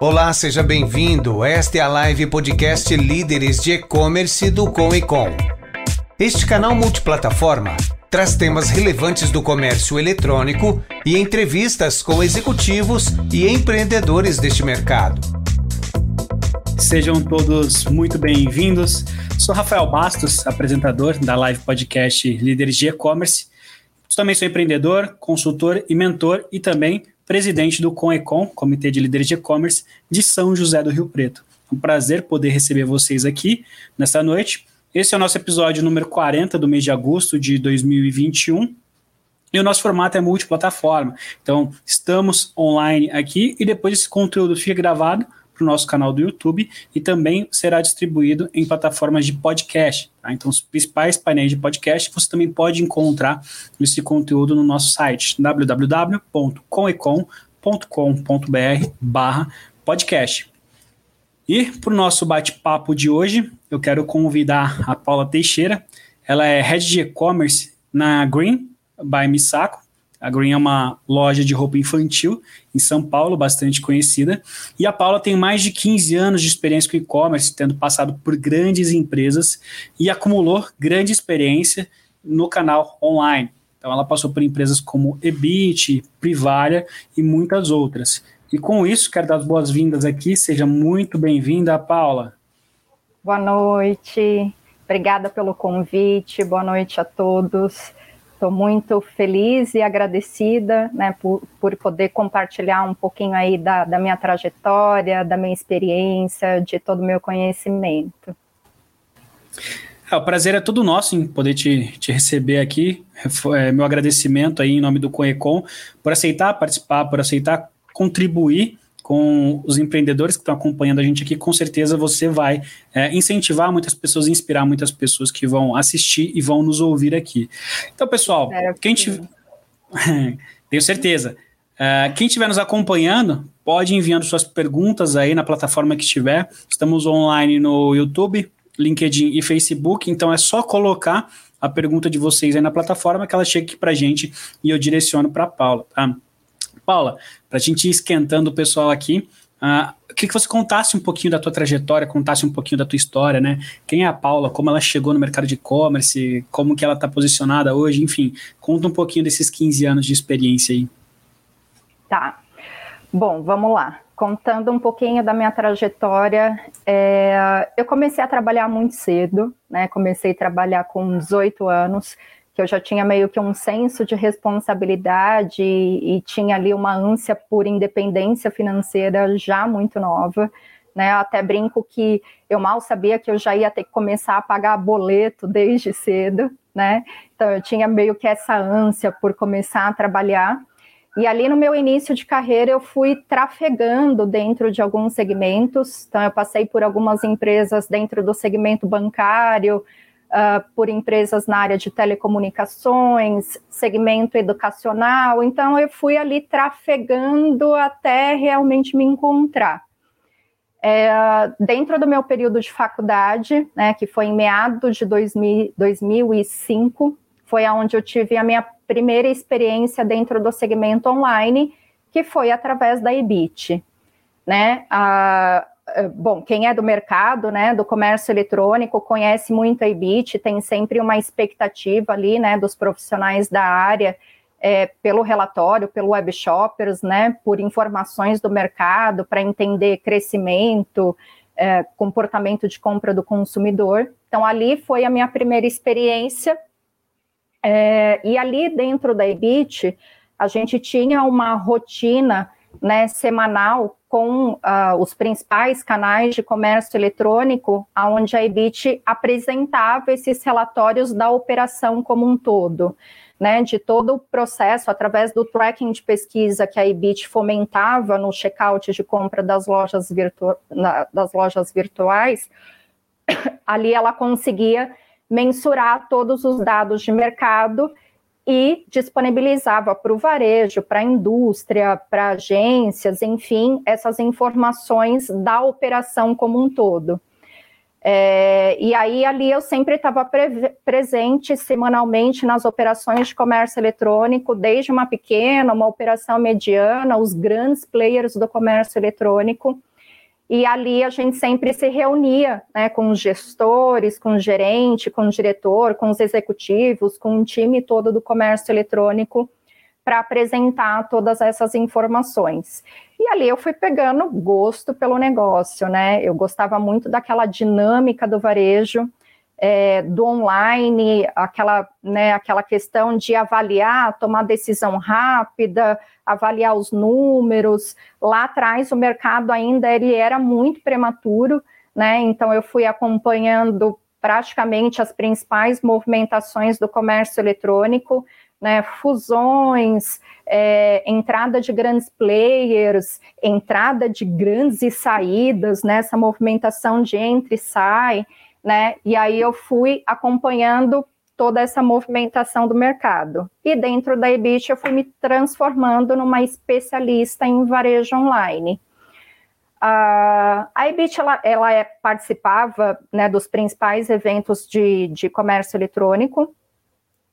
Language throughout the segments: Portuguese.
Olá, seja bem-vindo. Esta é a live podcast Líderes de E-Commerce do Com e Com. Este canal multiplataforma traz temas relevantes do comércio eletrônico e entrevistas com executivos e empreendedores deste mercado. Sejam todos muito bem-vindos. Sou Rafael Bastos, apresentador da live podcast Líderes de E-Commerce. Também sou empreendedor, consultor e mentor e também presidente do CONECOM, Comitê de Líderes de E-Commerce, de São José do Rio Preto. É um prazer poder receber vocês aqui nesta noite. Esse é o nosso episódio número 40 do mês de agosto de 2021. E o nosso formato é multiplataforma. Então, estamos online aqui e depois esse conteúdo fica gravado para o nosso canal do YouTube e também será distribuído em plataformas de podcast. Tá? Então, os principais painéis de podcast você também pode encontrar esse conteúdo no nosso site www.comecom.com.br barra podcast. E para o nosso bate-papo de hoje, eu quero convidar a Paula Teixeira. Ela é Head de E-Commerce na Green by Misako. A Green é uma loja de roupa infantil em São Paulo, bastante conhecida. E a Paula tem mais de 15 anos de experiência com e-commerce, tendo passado por grandes empresas e acumulou grande experiência no canal online. Então, ela passou por empresas como Ebit, Privalia e muitas outras. E com isso, quero dar as boas-vindas aqui. Seja muito bem-vinda, Paula. Boa noite. Obrigada pelo convite. Boa noite a todos. Estou muito feliz e agradecida né, por, por poder compartilhar um pouquinho aí da, da minha trajetória, da minha experiência, de todo o meu conhecimento. É, o prazer é todo nosso em poder te, te receber aqui. É, meu agradecimento aí em nome do Coecom por aceitar participar, por aceitar contribuir com os empreendedores que estão acompanhando a gente aqui, com certeza você vai é, incentivar muitas pessoas, inspirar muitas pessoas que vão assistir e vão nos ouvir aqui. Então, pessoal, é, quem tiver. Tenho certeza. Uh, quem estiver nos acompanhando, pode ir enviando suas perguntas aí na plataforma que estiver. Estamos online no YouTube, LinkedIn e Facebook, então é só colocar a pergunta de vocês aí na plataforma que ela chega aqui para a gente e eu direciono para a Paula, tá? Paula, para a gente ir esquentando o pessoal aqui, uh, eu queria que você contasse um pouquinho da tua trajetória, contasse um pouquinho da tua história, né? Quem é a Paula, como ela chegou no mercado de e-commerce, como que ela está posicionada hoje, enfim, conta um pouquinho desses 15 anos de experiência aí. Tá. Bom, vamos lá. Contando um pouquinho da minha trajetória, é, eu comecei a trabalhar muito cedo, né? Comecei a trabalhar com 18 anos que eu já tinha meio que um senso de responsabilidade e, e tinha ali uma ânsia por independência financeira já muito nova. Né, até brinco que eu mal sabia que eu já ia ter que começar a pagar boleto desde cedo, né? Então eu tinha meio que essa ânsia por começar a trabalhar. E ali no meu início de carreira eu fui trafegando dentro de alguns segmentos. Então eu passei por algumas empresas dentro do segmento bancário, uh, por empresas na área de telecomunicações, segmento educacional. Então, eu fui ali trafegando até realmente me encontrar. É, dentro do meu período de faculdade, né, que foi em meados de 2000, 2005, foi onde eu tive a minha primeira experiência dentro do segmento online, que foi através da EBIT. Né? A, eh, bom, quem é do mercado, né, do comércio eletrônico, conhece muito a Ibit, tem sempre uma expectativa ali, né, dos profissionais da área, é, pelo relatório, pelo web shoppers, né, por informações do mercado, para entender crescimento, é, comportamento de compra do consumidor. Então, ali foi a minha primeira experiência, é, e ali dentro da Ibit, a gente tinha uma rotina, né, semanal com uh, os principais canais de comércio eletrônico, onde a EBIT apresentava esses relatórios da operação como um todo, né, de todo o processo, através do tracking de pesquisa que a EBIT fomentava no checkout de compra das lojas, virtu na, das lojas virtuais, ali ela conseguia mensurar todos os dados de mercado e disponibilizava para o varejo, para a indústria, para agências, enfim, essas informações da operação como um todo. É, e aí ali eu sempre estava pre presente semanalmente nas operações de comércio eletrônico, desde uma pequena, uma operação mediana, os grandes players do comércio eletrônico. E ali a gente sempre se reunia né, com os gestores, com o gerente, com o diretor, com os executivos, com o time todo do comércio eletrônico para apresentar todas essas informações. E ali eu fui pegando gosto pelo negócio, né? Eu gostava muito daquela dinâmica do varejo, é, do online, aquela, né, aquela questão de avaliar, tomar decisão rápida, avaliar os números. Lá atrás o mercado ainda ele era muito prematuro, né? Então eu fui acompanhando praticamente as principais movimentações do comércio eletrônico, né, fusões, é, entrada de grandes players, entrada de grandes e saídas, né, movimentação de entre e sai, né? E aí eu fui acompanhando toda essa movimentação do mercado. E dentro da EBIT eu fui me transformando numa especialista em varejo online. Uh, a EBIT ela, ela é, participava né, dos principais eventos de, de comércio eletrônico,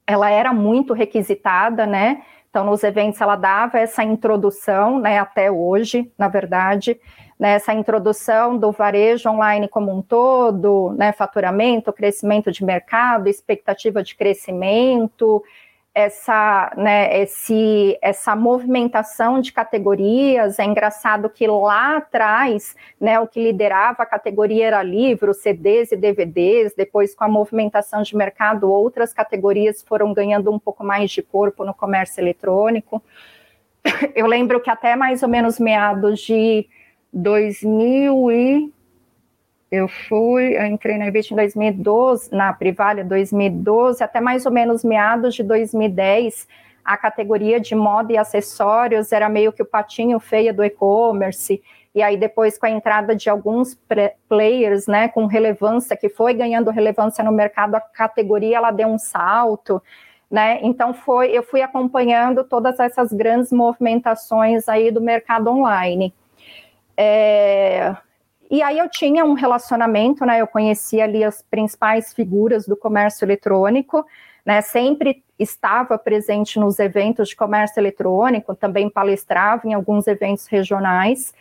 ela era muito requisitada, né? Então, nos eventos ela dava essa introdução, né, até hoje, na verdade, né, essa introdução do varejo online como um todo, né, faturamento, crescimento de mercado, expectativa de crescimento, essa, né, esse, essa movimentação de categorias. É engraçado que lá atrás, né, o que liderava a categoria era livros, CDs e DVDs. Depois, com a movimentação de mercado, outras categorias foram ganhando um pouco mais de corpo no comércio eletrônico. Eu lembro que até mais ou menos meados de 2000 e eu fui, eu entrei na Invest em 2012, na Privalha 2012, até mais ou menos meados de 2010, a categoria de moda e acessórios era meio que o patinho feio do e-commerce, e aí depois com a entrada de alguns players, né, com relevância, que foi ganhando relevância no mercado, a categoria ela deu um salto, né, então foi, eu fui acompanhando todas essas grandes movimentações aí do mercado online. É, e aí eu tinha um relacionamento, né? Eu conhecia ali as principais figuras do comércio eletrônico, né? Sempre estava presente nos eventos de comércio eletrônico, também palestrava em alguns eventos regionais.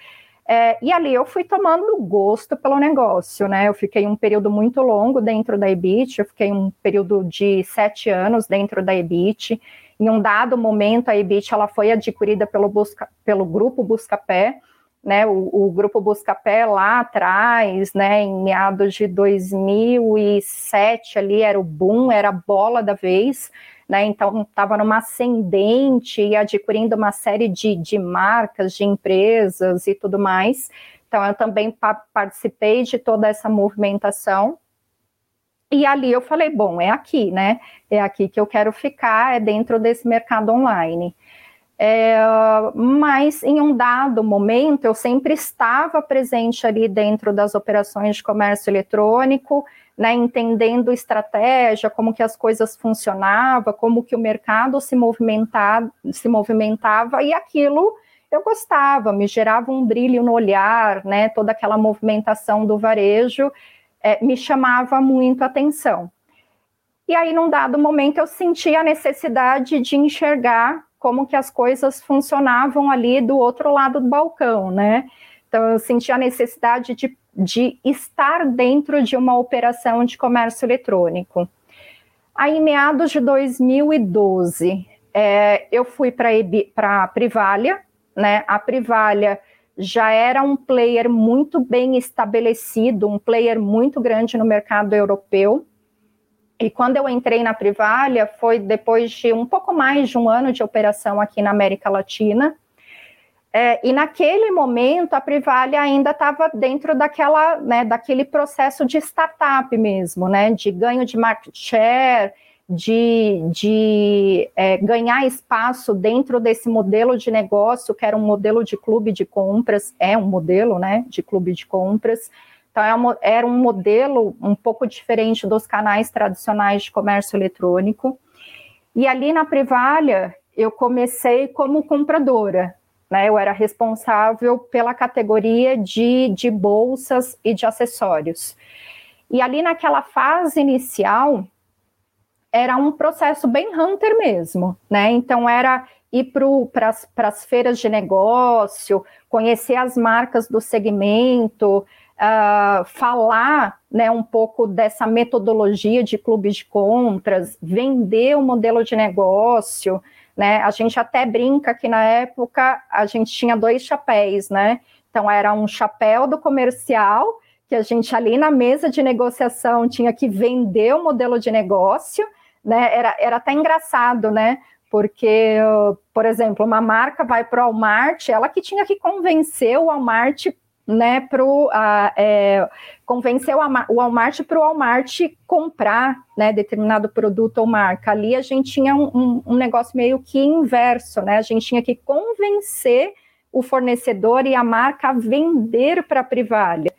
É, e ali eu fui tomando gosto pelo negócio, né? Eu fiquei um período muito longo dentro da EBIT, eu fiquei um período de sete anos dentro da EBIT. Em um dado momento, a EBIT ela foi adquirida pelo, Busca, pelo grupo Buscapé, né, o, o, grupo Buscapé lá atrás, né, em meados de 2007 ali era o boom, era a bola da vez, né, então estava numa ascendente e adquirindo uma série de, de marcas, de empresas e tudo mais. Então eu também pa participei de toda essa movimentação. E ali eu falei, bom, é aqui, né? É aqui que eu quero ficar, é dentro desse mercado online. É, mas em um dado momento eu sempre estava presente ali dentro das operações de comércio eletrônico, né, entendendo estratégia, como que as coisas funcionavam, como que o mercado se movimentava, se movimentava e aquilo eu gostava, me gerava um brilho no olhar, né, toda aquela movimentação do varejo é, me chamava muito a atenção. E aí, num dado momento, eu senti a necessidade de enxergar como que as coisas funcionavam ali do outro lado do balcão, né? Então eu senti a necessidade de, de estar dentro de uma operação de comércio eletrônico. Aí, em meados de 2012, é, eu fui para a Privalia, né? A Privalia já era um player muito bem estabelecido, um player muito grande no mercado europeu. E quando eu entrei na Privalha, foi depois de um pouco mais de um ano de operação aqui na América Latina. É, e naquele momento, a Privalha ainda estava dentro daquela, né, daquele processo de startup mesmo, né, de ganho de market share, de, de é, ganhar espaço dentro desse modelo de negócio, que era um modelo de clube de compras, é um modelo né, de clube de compras, então, é era um modelo um pouco diferente dos canais tradicionais de comércio eletrônico. E ali na Privalha, eu comecei como compradora. Né? Eu era responsável pela categoria de, de bolsas e de acessórios. E ali naquela fase inicial, era um processo bem hunter mesmo, né? Então era ir para as feiras de negócio, conhecer as marcas do segmento, uh, falar né, um pouco dessa metodologia de clubes de compras, vender o modelo de negócio. Né? A gente até brinca que na época a gente tinha dois chapéus, né? Então era um chapéu do comercial, que a gente ali na mesa de negociação tinha que vender o modelo de negócio, né? Era, era até engraçado, né? Porque, por exemplo, uma marca vai para o Walmart, ela que tinha que convencer o Walmart né, para o é, convencer o Walmart para o Walmart comprar né, determinado produto ou marca. Ali a gente tinha um, um, um, negócio meio que inverso, né? A gente tinha que convencer o fornecedor e a marca a vender para a Privalha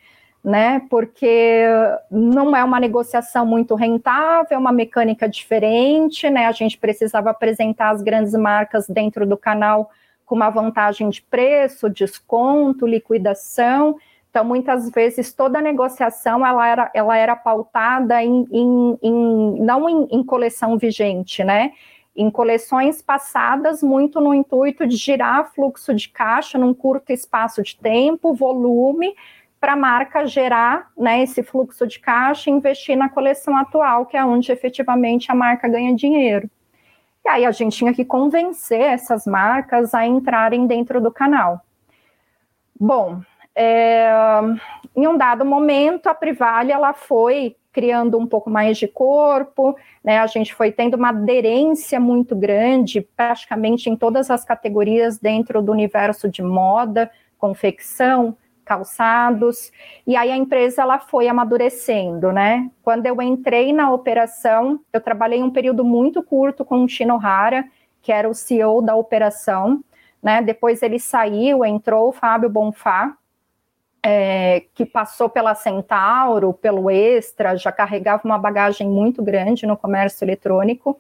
né? Porque não é uma negociação muito rentável, é uma mecânica diferente, né? A gente precisava apresentar as grandes marcas dentro do canal com uma vantagem de preço, desconto, liquidação. Então, muitas vezes, toda a negociação ela era, ela era pautada em, em, em não em, em coleção vigente, né? Em coleções passadas, muito no intuito de girar fluxo de caixa num curto espaço de tempo, volume, para a marca gerar né, esse fluxo de caixa e investir na coleção atual, que é onde efetivamente a marca ganha dinheiro. E aí a gente tinha que convencer essas marcas a entrarem dentro do canal. Bom, é, em um dado momento, a Privale ela foi criando um pouco mais de corpo, né? A gente foi tendo uma aderência muito grande, praticamente em todas as categorias dentro do universo de moda, confecção, calçados, e aí a empresa ela foi amadurecendo, né? Quando eu entrei na operação, eu trabalhei um período muito curto com o Hara, que era o CEO da operação, né? Depois ele saiu, entrou o Fábio Bonfá, é, que passou pela Centauro, pelo Extra, já carregava uma bagagem muito grande no comércio eletrônico.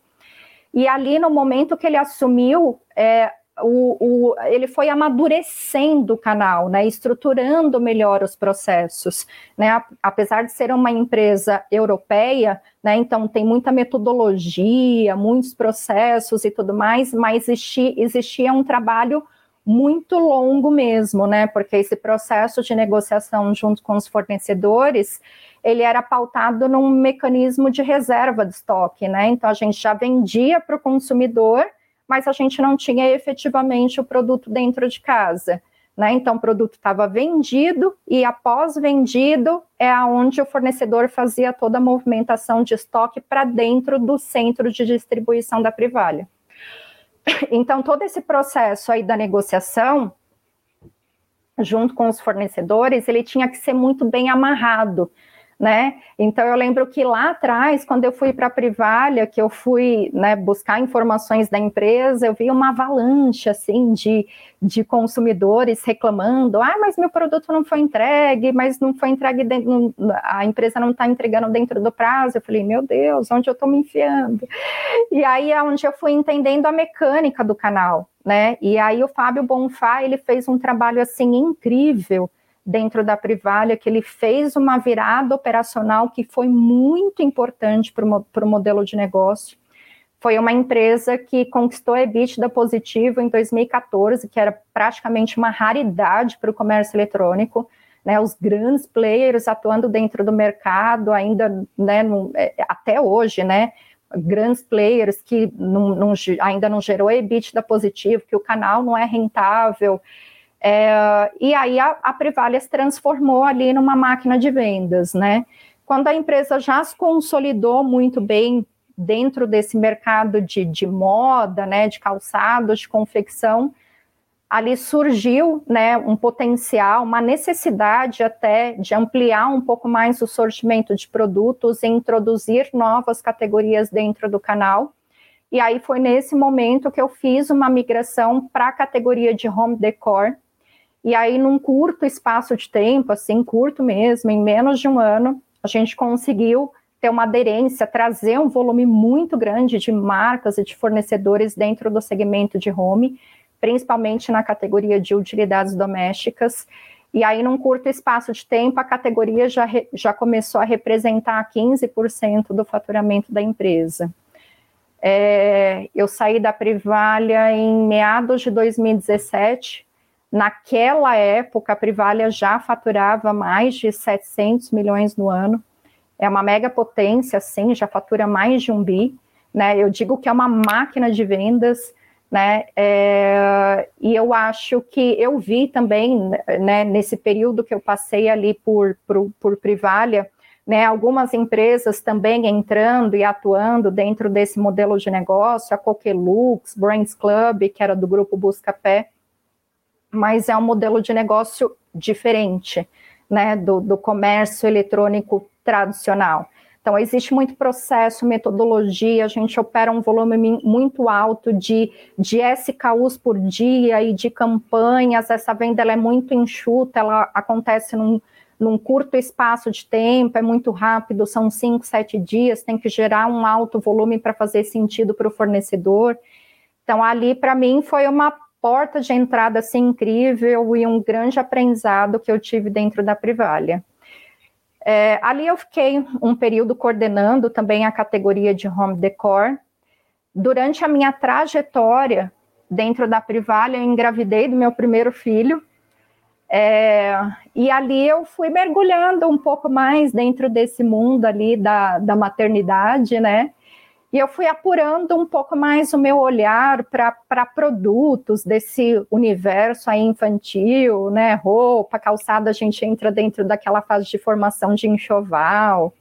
E ali, no momento que ele assumiu, é, o, o, ele foi amadurecendo o canal, né, estruturando melhor os processos, né, apesar de ser uma empresa europeia, né, então tem muita metodologia, muitos processos e tudo mais, mas existia, existia um trabalho muito longo mesmo, né, porque esse processo de negociação junto com os fornecedores, ele era pautado num mecanismo de reserva de estoque, né, então a gente já vendia para o consumidor, mas a gente não tinha efetivamente o produto dentro de casa. Né? Então, o produto estava vendido e após vendido é aonde o fornecedor fazia toda a movimentação de estoque para dentro do centro de distribuição da Privalha. Então, todo esse processo aí da negociação, junto com os fornecedores, ele tinha que ser muito bem amarrado, né? Então eu lembro que lá atrás, quando eu fui para a Privalha, que eu fui né, buscar informações da empresa, eu vi uma avalanche assim de, de consumidores reclamando: ah, mas meu produto não foi entregue, mas não foi entregue dentro, a empresa não está entregando dentro do prazo. Eu falei, meu Deus, onde eu estou me enfiando? E aí é onde eu fui entendendo a mecânica do canal, né? E aí o Fábio Bonfá ele fez um trabalho assim incrível dentro da Privalha, que ele fez uma virada operacional que foi muito importante para o modelo de negócio. Foi uma empresa que conquistou EBITDA positivo em 2014, que era praticamente uma raridade para o comércio eletrônico. Né, os grandes players atuando dentro do mercado, ainda né, no, é, até hoje, né, grandes players que não, não, ainda não gerou EBITDA positivo, que o canal não é rentável, é, e aí a, a Privalia se transformou ali numa máquina de vendas, né? Quando a empresa já se consolidou muito bem dentro desse mercado de, de moda, né, de calçados, de confecção, ali surgiu né, um potencial, uma necessidade até de ampliar um pouco mais o sortimento de produtos e introduzir novas categorias dentro do canal. E aí foi nesse momento que eu fiz uma migração para a categoria de home decor, e aí, num curto espaço de tempo, assim, curto mesmo, em menos de um ano, a gente conseguiu ter uma aderência, trazer um volume muito grande de marcas e de fornecedores dentro do segmento de home, principalmente na categoria de utilidades domésticas. E aí, num curto espaço de tempo, a categoria já, já começou a representar 15% do faturamento da empresa. É, eu saí da Privalha em meados de 2017. Naquela época, a Privalha já faturava mais de 700 milhões no ano. É uma mega potência, sim, já fatura mais de um bi. Né? Eu digo que é uma máquina de vendas né? É, e eu acho que eu vi também, né, nesse período que eu passei ali por, por, por Privalha, né, algumas empresas também entrando e atuando dentro desse modelo de negócio, a Coquelux, Brains Club, que era do grupo Buscapé, mas é um modelo de negócio diferente, né, do, do comércio eletrônico tradicional. Então, existe muito processo, metodologia, a gente opera um volume muito alto de, de SKUs por dia e de campanhas. Essa venda é muito enxuta, ela acontece num, num curto espaço de tempo, é muito rápido, são cinco, sete dias, tem que gerar um alto volume para fazer sentido para o fornecedor. Então, ali, para mim, foi uma porta de entrada assim, incrível e um grande aprendizado que eu tive dentro da Privalha. É, ali eu fiquei um período coordenando também a categoria de home decor. Durante a minha trajetória dentro da Privalha, eu engravidei do meu primeiro filho. É, e ali eu fui mergulhando um pouco mais dentro desse mundo ali da, da maternidade, né? E eu fui apurando um pouco mais o meu olhar para produtos desse universo aí infantil, né? Roupa, calçada, a gente entra dentro daquela fase de formação de enxoval.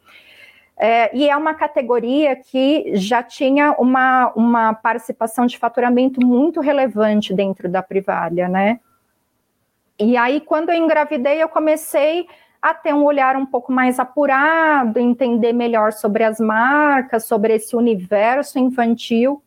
É, e é uma categoria que já tinha uma, uma participação de faturamento muito relevante dentro da Privalha, né? E aí, quando eu engravidei, eu comecei a ter um olhar um pouco mais apurado, entender melhor sobre as marcas, sobre esse universo infantil.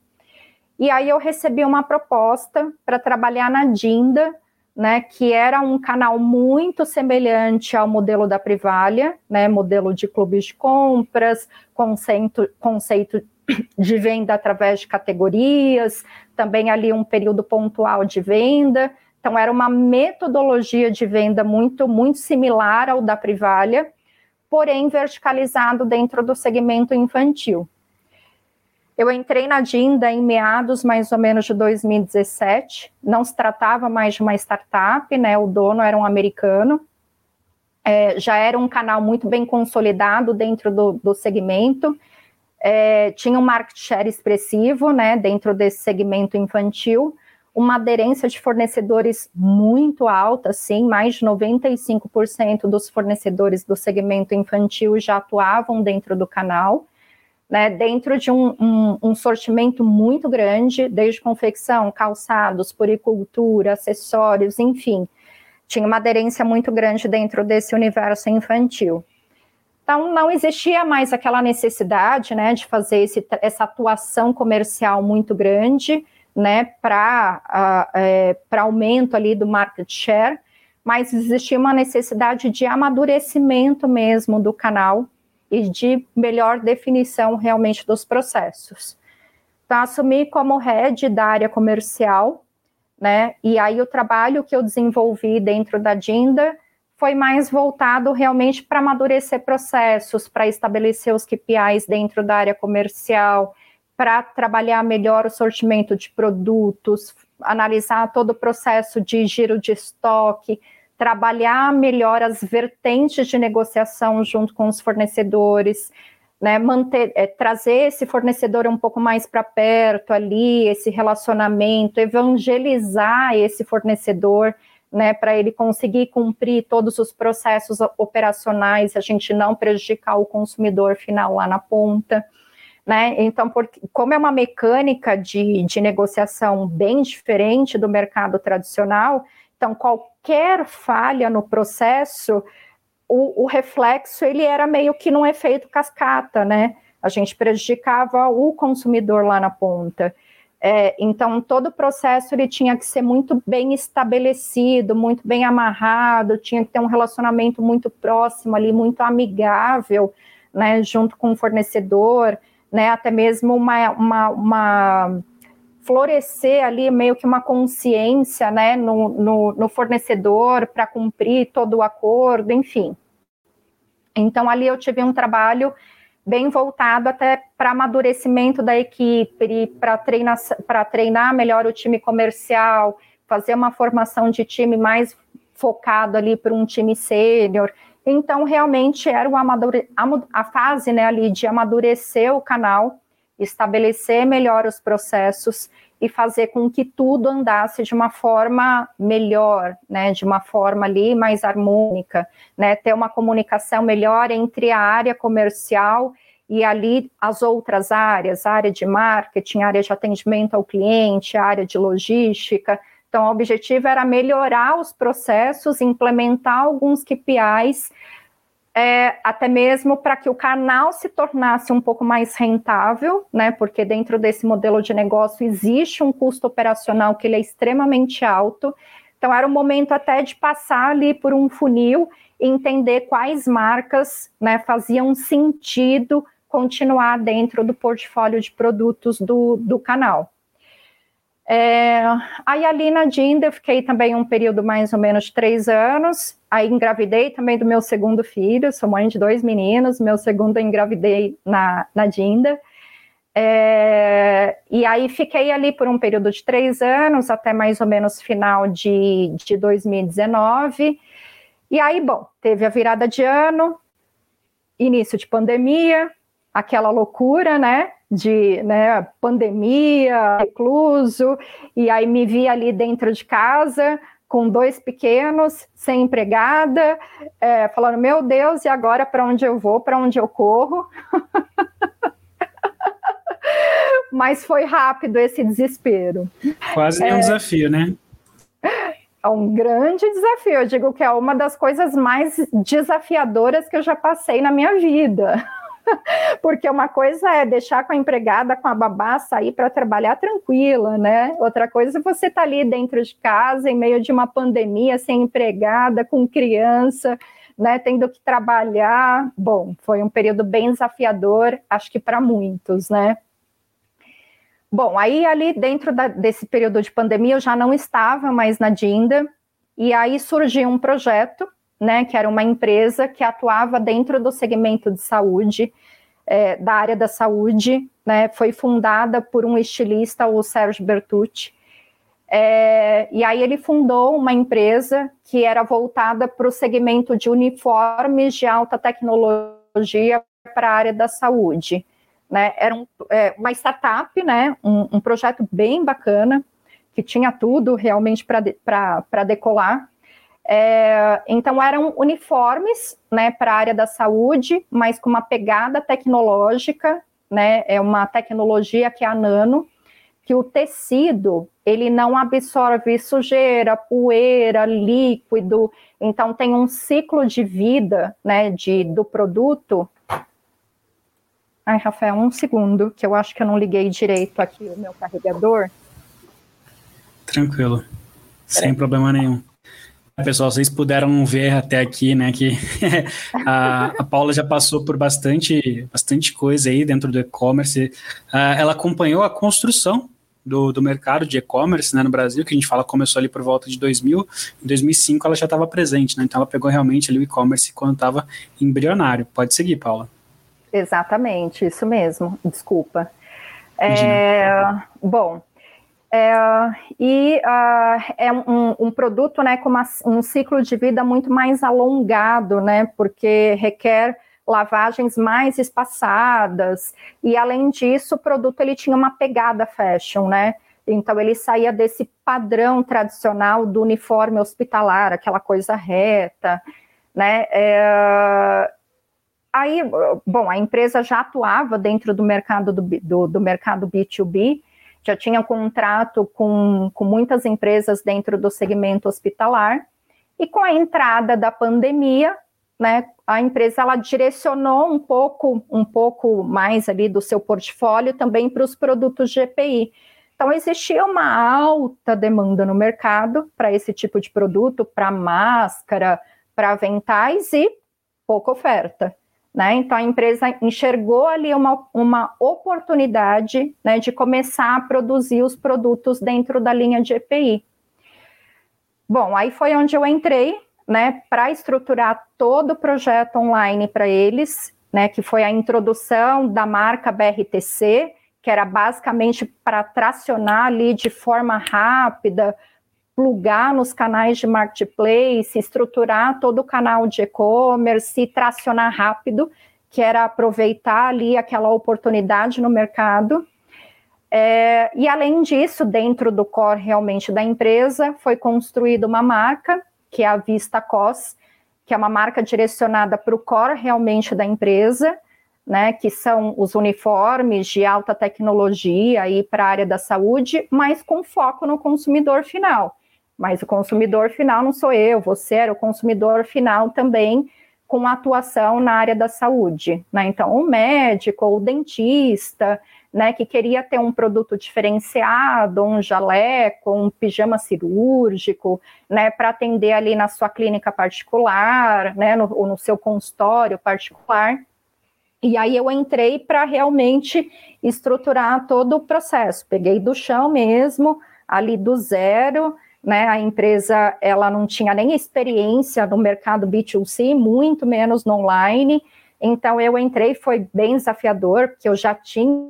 E aí eu recebi uma proposta para trabalhar na Dinda, né, que era um canal muito semelhante ao modelo da Privalha, né, modelo de clubes de compras, conceito, conceito de venda através de categorias, também ali um período pontual de venda, então, era uma metodologia de venda muito, muito similar ao da Privalha, porém verticalizado dentro do segmento infantil. Eu entrei na Dinda em meados mais ou menos de 2017. Não se tratava mais de uma startup, né? O dono era um americano. É, já era um canal muito bem consolidado dentro do, do segmento. É, tinha um market share expressivo, né? Dentro desse segmento infantil uma aderência de fornecedores muito alta, sim, mais de 95% dos fornecedores do segmento infantil já atuavam dentro do canal, né, dentro de um, um, um sortimento muito grande, desde confecção, calçados, puricultura, acessórios, enfim, tinha uma aderência muito grande dentro desse universo infantil. Então, não existia mais aquela necessidade né, de fazer esse, essa atuação comercial muito grande, né, para é, aumento ali do market share, mas existia uma necessidade de amadurecimento mesmo do canal e de melhor definição realmente dos processos. Então, assumi como head da área comercial, né, e aí o trabalho que eu desenvolvi dentro da Dinda foi mais voltado realmente para amadurecer processos, para estabelecer os KPIs dentro da área comercial, para trabalhar melhor o sortimento de produtos, analisar todo o processo de giro de estoque, trabalhar melhor as vertentes de negociação junto com os fornecedores, né, manter, é, trazer esse fornecedor um pouco mais para perto ali, esse relacionamento, evangelizar esse fornecedor, né, para ele conseguir cumprir todos os processos operacionais, a gente não prejudicar o consumidor final lá na ponta. Né? Então, como é uma mecânica de, de negociação bem diferente do mercado tradicional, então qualquer falha no processo, o, o reflexo ele era meio que num efeito cascata, né? A gente prejudicava o consumidor lá na ponta. É, então, todo o processo ele tinha que ser muito bem estabelecido, muito bem amarrado, tinha que ter um relacionamento muito próximo ali, muito amigável, né, junto com o fornecedor né, até mesmo uma, uma, uma florescer ali meio que uma consciência né, no, no, no fornecedor para cumprir todo o acordo, enfim. Então, ali eu tive um trabalho bem voltado até para amadurecimento da equipe, para treinar, treinar melhor o time comercial, fazer uma formação de time mais focado ali para um time sênior. Então, realmente era a fase né, ali de amadurecer o canal, estabelecer melhor os processos e fazer com que tudo andasse de uma forma melhor, né, de uma forma ali mais harmônica, né, ter uma comunicação melhor entre a área comercial e ali as outras áreas, área de marketing, área de atendimento ao cliente, área de logística. Então, o objetivo era melhorar os processos, implementar alguns KPIs é, até mesmo para que o canal se tornasse um pouco mais rentável, né? Porque dentro desse modelo de negócio existe um custo operacional que ele é extremamente alto. Então era o momento até de passar ali por um funil e entender quais marcas né, faziam sentido continuar dentro do portfólio de produtos do, do canal. É, aí ali na Dinda eu fiquei também um período mais ou menos de três anos, aí engravidei também do meu segundo filho, sou mãe de dois meninos, meu segundo eu engravidei na, na Dinda, é, e aí fiquei ali por um período de três anos, até mais ou menos final de, de 2019, e aí, bom, teve a virada de ano, início de pandemia, aquela loucura, né? De né, pandemia, recluso, e aí me vi ali dentro de casa com dois pequenos, sem empregada, é, falando: Meu Deus, e agora para onde eu vou, para onde eu corro? Mas foi rápido esse desespero. Quase é, um desafio, né? É um grande desafio. Eu digo que é uma das coisas mais desafiadoras que eu já passei na minha vida. Porque uma coisa é deixar com a empregada, com a babá, sair para trabalhar tranquila, né? Outra coisa é você estar tá ali dentro de casa, em meio de uma pandemia, sem empregada, com criança, né? Tendo que trabalhar. Bom, foi um período bem desafiador, acho que para muitos, né? Bom, aí ali dentro da, desse período de pandemia eu já não estava mais na Dinda, e aí surgiu um projeto né, que era uma empresa que atuava dentro do segmento de saúde, é, da área da saúde, né, foi fundada por um estilista, o Sérgio Bertucci, é, e aí ele fundou uma empresa que era voltada para o segmento de uniformes de alta tecnologia para a área da saúde. Né? Era um, é, uma startup, né? Um, um, projeto bem bacana, que tinha tudo realmente para decolar. É, então eram uniformes, né, para a área da saúde, mas com uma pegada tecnológica, né, é uma tecnologia que é a nano, que o tecido ele não absorve sujeira, poeira, líquido, então tem um ciclo de vida, né, de do produto. Ai, Rafael, um segundo, que eu acho que eu não liguei direito aqui o meu carregador. Tranquilo, sem problema nenhum. Pessoal, vocês puderam ver até aqui, né, que a, a, Paula já passou por bastante, bastante coisa aí dentro do e-commerce. Uh, ela acompanhou a construção do, do mercado de e-commerce né, no Brasil, que a gente fala começou ali por volta de 2000. Em 2005 ela já estava presente, né, então ela pegou realmente ali o e-commerce quando estava embrionário. Pode seguir, Paula. Exatamente, isso mesmo. Desculpa. É, bom, é, e uh, é um, um, produto né, com uma, um ciclo de vida muito mais alongado, né, porque requer lavagens mais espaçadas, e além disso, o produto ele tinha uma pegada fashion, né, então ele saía desse padrão tradicional do uniforme hospitalar, aquela coisa reta, né, é, aí, bom, a empresa já atuava dentro do mercado do, do, do mercado B2B, já tinha contrato com, com muitas empresas dentro do segmento hospitalar, e com a entrada da pandemia, né, a empresa ela direcionou um pouco, um pouco mais ali do seu portfólio também para os produtos GPI. Então existia uma alta demanda no mercado para esse tipo de produto, para máscara, para aventais e pouca oferta. Né? Então, a empresa enxergou ali uma, uma oportunidade né, de começar a produzir os produtos dentro da linha de EPI. Bom, aí foi onde eu entrei né, para estruturar todo o projeto online para eles. né, que foi a introdução da marca BRTC, que era basicamente para tracionar ali de forma rápida, plugar nos canais de marketplace, estruturar todo o canal de e-commerce e tracionar rápido, que era aproveitar ali aquela oportunidade no mercado. É, e além disso, dentro do core realmente da empresa, foi construída uma marca, que é a Vista Cos, que é uma marca direcionada para o core realmente da empresa, né, que são os uniformes de alta tecnologia aí para a área da saúde, mas com foco no consumidor final. Mas o consumidor final não sou eu, você era o consumidor final também com atuação na área da saúde, né? Então, o médico, o dentista, né, que queria ter um produto diferenciado, um jaleco, um pijama cirúrgico, né, para atender ali na sua clínica particular, né, no, ou no seu consultório particular. E aí eu entrei para realmente estruturar todo o processo. Peguei do chão mesmo, ali do zero, né? A empresa ela não tinha nem experiência no mercado B2C, muito menos no online. Então eu entrei, foi bem desafiador, porque eu já tinha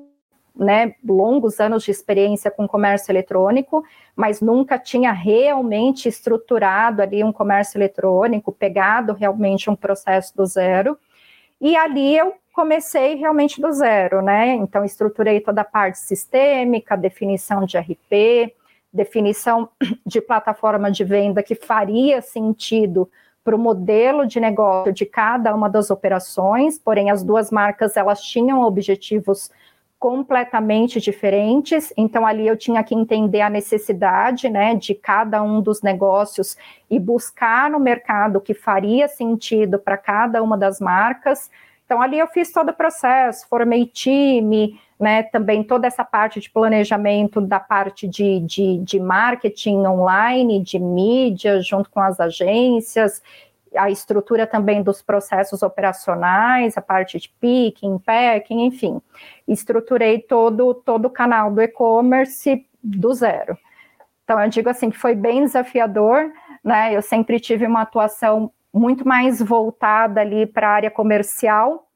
né, longos anos de experiência com comércio eletrônico, mas nunca tinha realmente estruturado ali um comércio eletrônico, pegado realmente um processo do zero. E ali eu comecei realmente do zero, né? Então estruturei toda a parte sistêmica, definição de RP, definição de plataforma de venda que faria sentido para o modelo de negócio de cada uma das operações, porém as duas marcas elas tinham objetivos completamente diferentes, então ali eu tinha que entender a necessidade, né, de cada um dos negócios e buscar no mercado o que faria sentido para cada uma das marcas. Então ali eu fiz todo o processo, formei time, né, também toda essa parte de planejamento da parte de, de, de marketing online, de mídia, junto com as agências, a estrutura também dos processos operacionais, a parte de picking, packing, enfim. Estruturei todo, todo o canal do e-commerce do zero. Então, eu digo assim que foi bem desafiador, né? Eu sempre tive uma atuação muito mais voltada ali para a área comercial,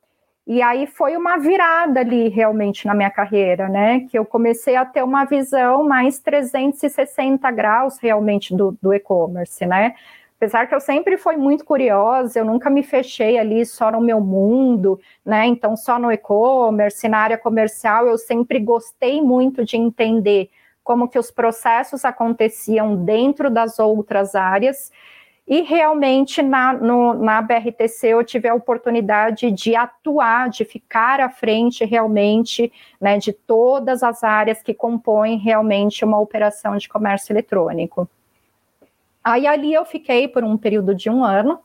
e aí foi uma virada ali realmente na minha carreira, né? Que eu comecei a ter uma visão mais 360 graus realmente do, do e-commerce, né? Apesar que eu sempre fui muito curiosa, eu nunca me fechei ali só no meu mundo, né? Então, só no e-commerce, na área comercial, eu sempre gostei muito de entender como que os processos aconteciam dentro das outras áreas. E realmente na, no, na BRTC eu tive a oportunidade de atuar, de ficar à frente realmente né, de todas as áreas que compõem realmente uma operação de comércio eletrônico. Aí ali eu fiquei por um período de um ano.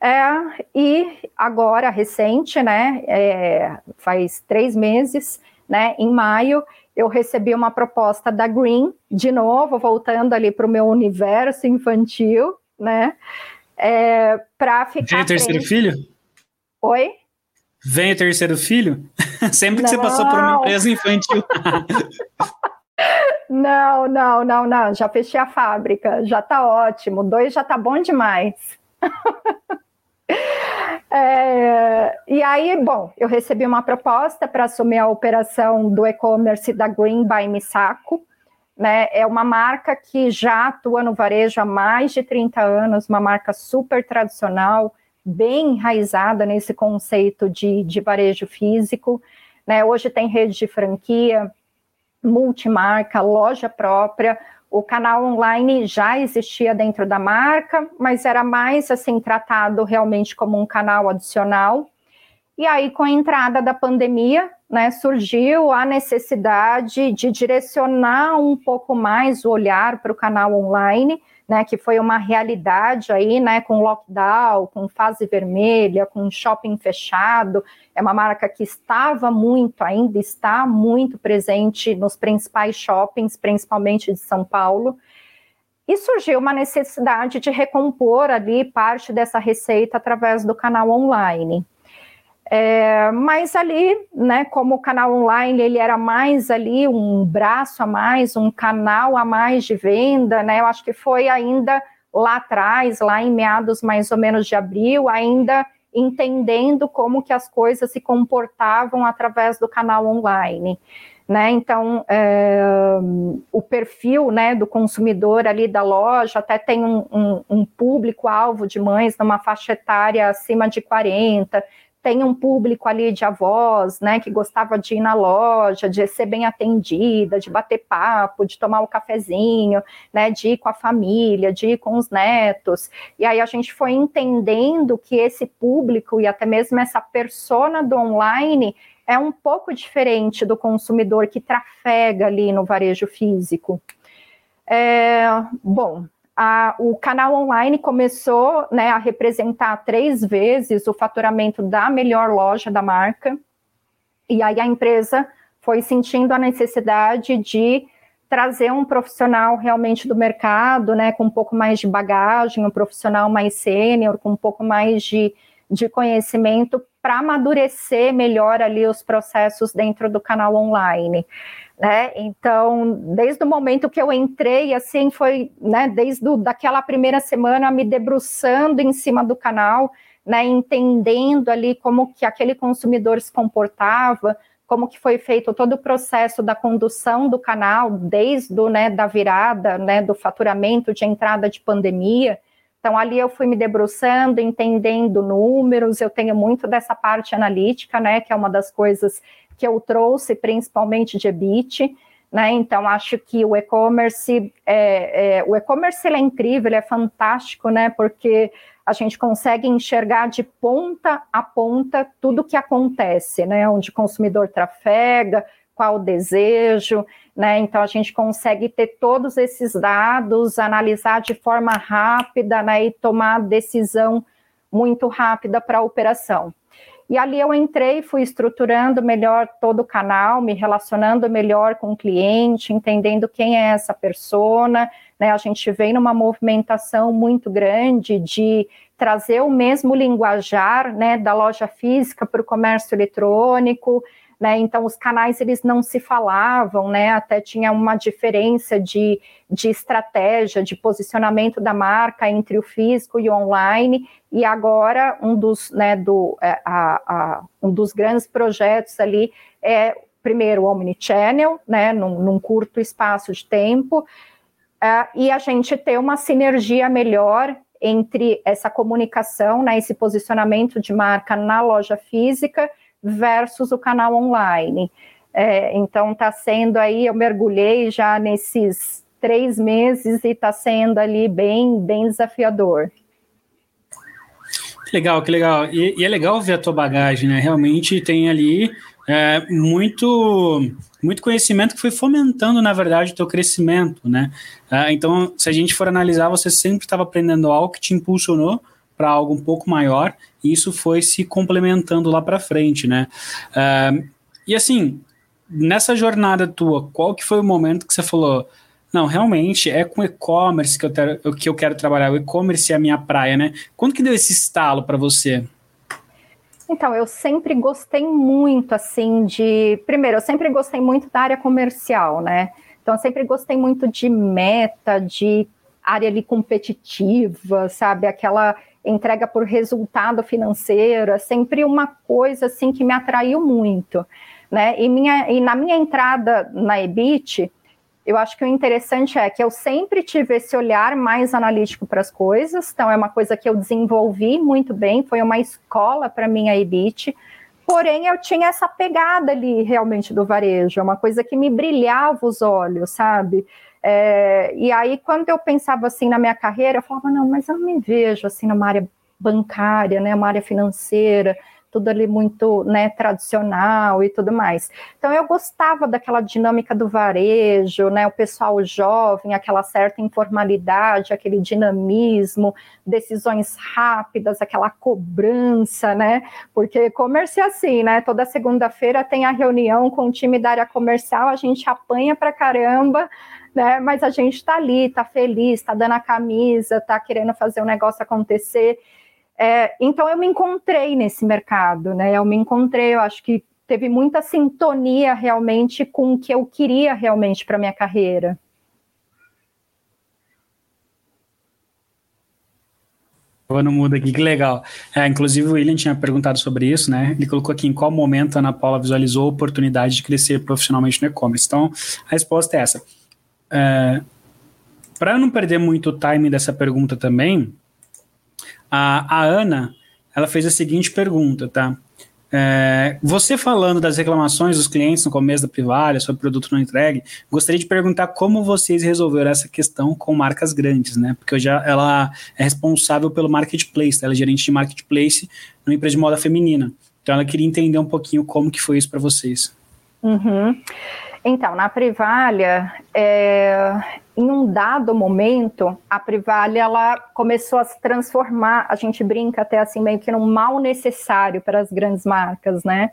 É, e agora, recente, né, é, faz três meses, né, em maio, eu recebi uma proposta da Green, de novo, voltando ali para o meu universo infantil, né, é, para ficar... Vem o terceiro filho? Oi? Vem o terceiro filho? Sempre que Não. você passou por uma empresa infantil. Não, não, não, não. Já fechei a fábrica, já tá ótimo. Dois já tá bom demais. é, e aí, bom, eu recebi uma proposta para assumir a operação do e-commerce da Green by Misako. Né, é uma marca que já atua no varejo há mais de 30 anos, uma marca super tradicional, bem enraizada nesse conceito de, de varejo físico. Né, hoje tem rede de franquia, multimarca, loja própria. O canal online já existia dentro da marca, mas era mais assim tratado realmente como um canal adicional. E aí, com a entrada da pandemia, né, surgiu a necessidade de direcionar um pouco mais o olhar para o canal online né, que foi uma realidade aí, né, com lockdown, com fase vermelha, com shopping fechado, é uma marca que estava muito, ainda está muito presente nos principais shoppings, principalmente de São Paulo, e surgiu uma necessidade de recompor ali parte dessa receita através do canal online. É, mas ali, né, como o canal online ele era mais ali um braço a mais, um canal a mais de venda, né? Eu acho que foi ainda lá atrás, lá em meados mais ou menos de abril, ainda entendendo como que as coisas se comportavam através do canal online. Né, então, é, o perfil né, do consumidor ali da loja até tem um, um, um público-alvo de mães numa faixa etária acima de 40, tem um público ali de avós, né, que gostava de ir na loja, de ser bem atendida, de bater papo, de tomar o um cafezinho, né, de ir com a família, de ir com os netos. E aí a gente foi entendendo que esse público e até mesmo essa persona do online é um pouco diferente do consumidor que trafega ali no varejo físico. É, bom, a, o canal online começou né, a representar três vezes o faturamento da melhor loja da marca, e aí a empresa foi sentindo a necessidade de trazer um profissional realmente do mercado, né, com um pouco mais de bagagem, um profissional mais sênior, com um pouco mais de, de conhecimento para amadurecer melhor ali os processos dentro do canal online né? Então, desde o momento que eu entrei, assim, foi, né, desde do, daquela primeira semana me debruçando em cima do canal, né, entendendo ali como que aquele consumidor se comportava, como que foi feito todo o processo da condução do canal, desde né, da virada, né, do faturamento de entrada de pandemia. Então, ali eu fui me debruçando, entendendo números, eu tenho muito dessa parte analítica, né, que é uma das coisas que eu trouxe, principalmente de EBIT, né? Então, acho que o e-commerce, é, é, o e-commerce é incrível, ele é fantástico, né? Porque a gente consegue enxergar de ponta a ponta tudo o que acontece, né? Onde o consumidor trafega, qual o desejo, né? Então a gente consegue ter todos esses dados, analisar de forma rápida, né? E tomar decisão muito rápida para a operação. E ali eu entrei, fui estruturando melhor todo o canal, me relacionando melhor com o cliente, entendendo quem é essa persona. Né? A gente vem numa movimentação muito grande de trazer o mesmo linguajar né, da loja física para o comércio eletrônico, né? Então os canais eles não se falavam, né? Até tinha uma diferença de, de estratégia, de posicionamento da marca entre o físico e o online. E agora um dos, né, do, é, a, a, um dos grandes projetos ali é primeiro o omnichannel, né? Num, num curto espaço de tempo. Uh, e a gente ter uma sinergia melhor entre essa comunicação, né, esse posicionamento de marca na loja física versus o canal online. É, então está sendo aí, eu mergulhei já nesses três meses e está sendo ali bem, bem desafiador. Que legal, que legal. E, e, é legal ver a tua bagagem, né? Realmente tem ali é, muito, muito conhecimento que foi fomentando, na verdade, o teu crescimento, né? É, então, se a gente for analisar, você sempre estava aprendendo algo que te impulsionou para algo um pouco maior, e isso foi se complementando lá para frente, né? Uh, e assim, nessa jornada tua, qual que foi o momento que você falou, não, realmente é com e-commerce que eu, quero, que eu quero trabalhar, o e-commerce é a minha praia, né? Quando que deu esse estalo para você? Então, eu sempre gostei muito, assim, de... Primeiro, eu sempre gostei muito da área comercial, né? Então, eu sempre gostei muito de meta, de área ali competitiva, sabe? Aquela entrega por resultado financeiro, é sempre uma coisa assim que me atraiu muito, né? E, minha, e na minha entrada na EBIT, eu acho que o interessante é que eu sempre tive esse olhar mais analítico para as coisas, então é uma coisa que eu desenvolvi muito bem, foi uma escola para mim a EBIT, porém eu tinha essa pegada ali realmente do varejo, é uma coisa que me brilhava os olhos, sabe? É, e aí, quando eu pensava assim na minha carreira, eu falava, não, mas eu não me vejo assim numa área bancária, né, uma área financeira, tudo ali muito né, tradicional e tudo mais. Então eu gostava daquela dinâmica do varejo, né, o pessoal jovem, aquela certa informalidade, aquele dinamismo, decisões rápidas, aquela cobrança, né? Porque e-commerce é assim, né? Toda segunda-feira tem a reunião com o time da área comercial, a gente apanha para caramba, né? Mas a gente está ali, está feliz, está dando a camisa, está querendo fazer o negócio acontecer. É, então eu me encontrei nesse mercado, né? Eu me encontrei, eu acho que teve muita sintonia realmente com o que eu queria realmente para minha carreira. no mudo aqui, que legal. É, inclusive o William tinha perguntado sobre isso, né? Ele colocou aqui em qual momento a Ana Paula visualizou a oportunidade de crescer profissionalmente no e-commerce. Então, a resposta é essa. É, Para não perder muito o time dessa pergunta também, a, a Ana, ela fez a seguinte pergunta, tá? É, você falando das reclamações dos clientes no começo da Privalha sobre produto não entregue, gostaria de perguntar como vocês resolveram essa questão com marcas grandes, né? Porque já ela é responsável pelo marketplace, ela é gerente de marketplace numa empresa de moda feminina. Então ela queria entender um pouquinho como que foi isso para vocês. Uhum. Então, na Privalha, é, em um dado momento, a Privalha ela começou a se transformar, a gente brinca até assim, meio que num mal necessário para as grandes marcas, né?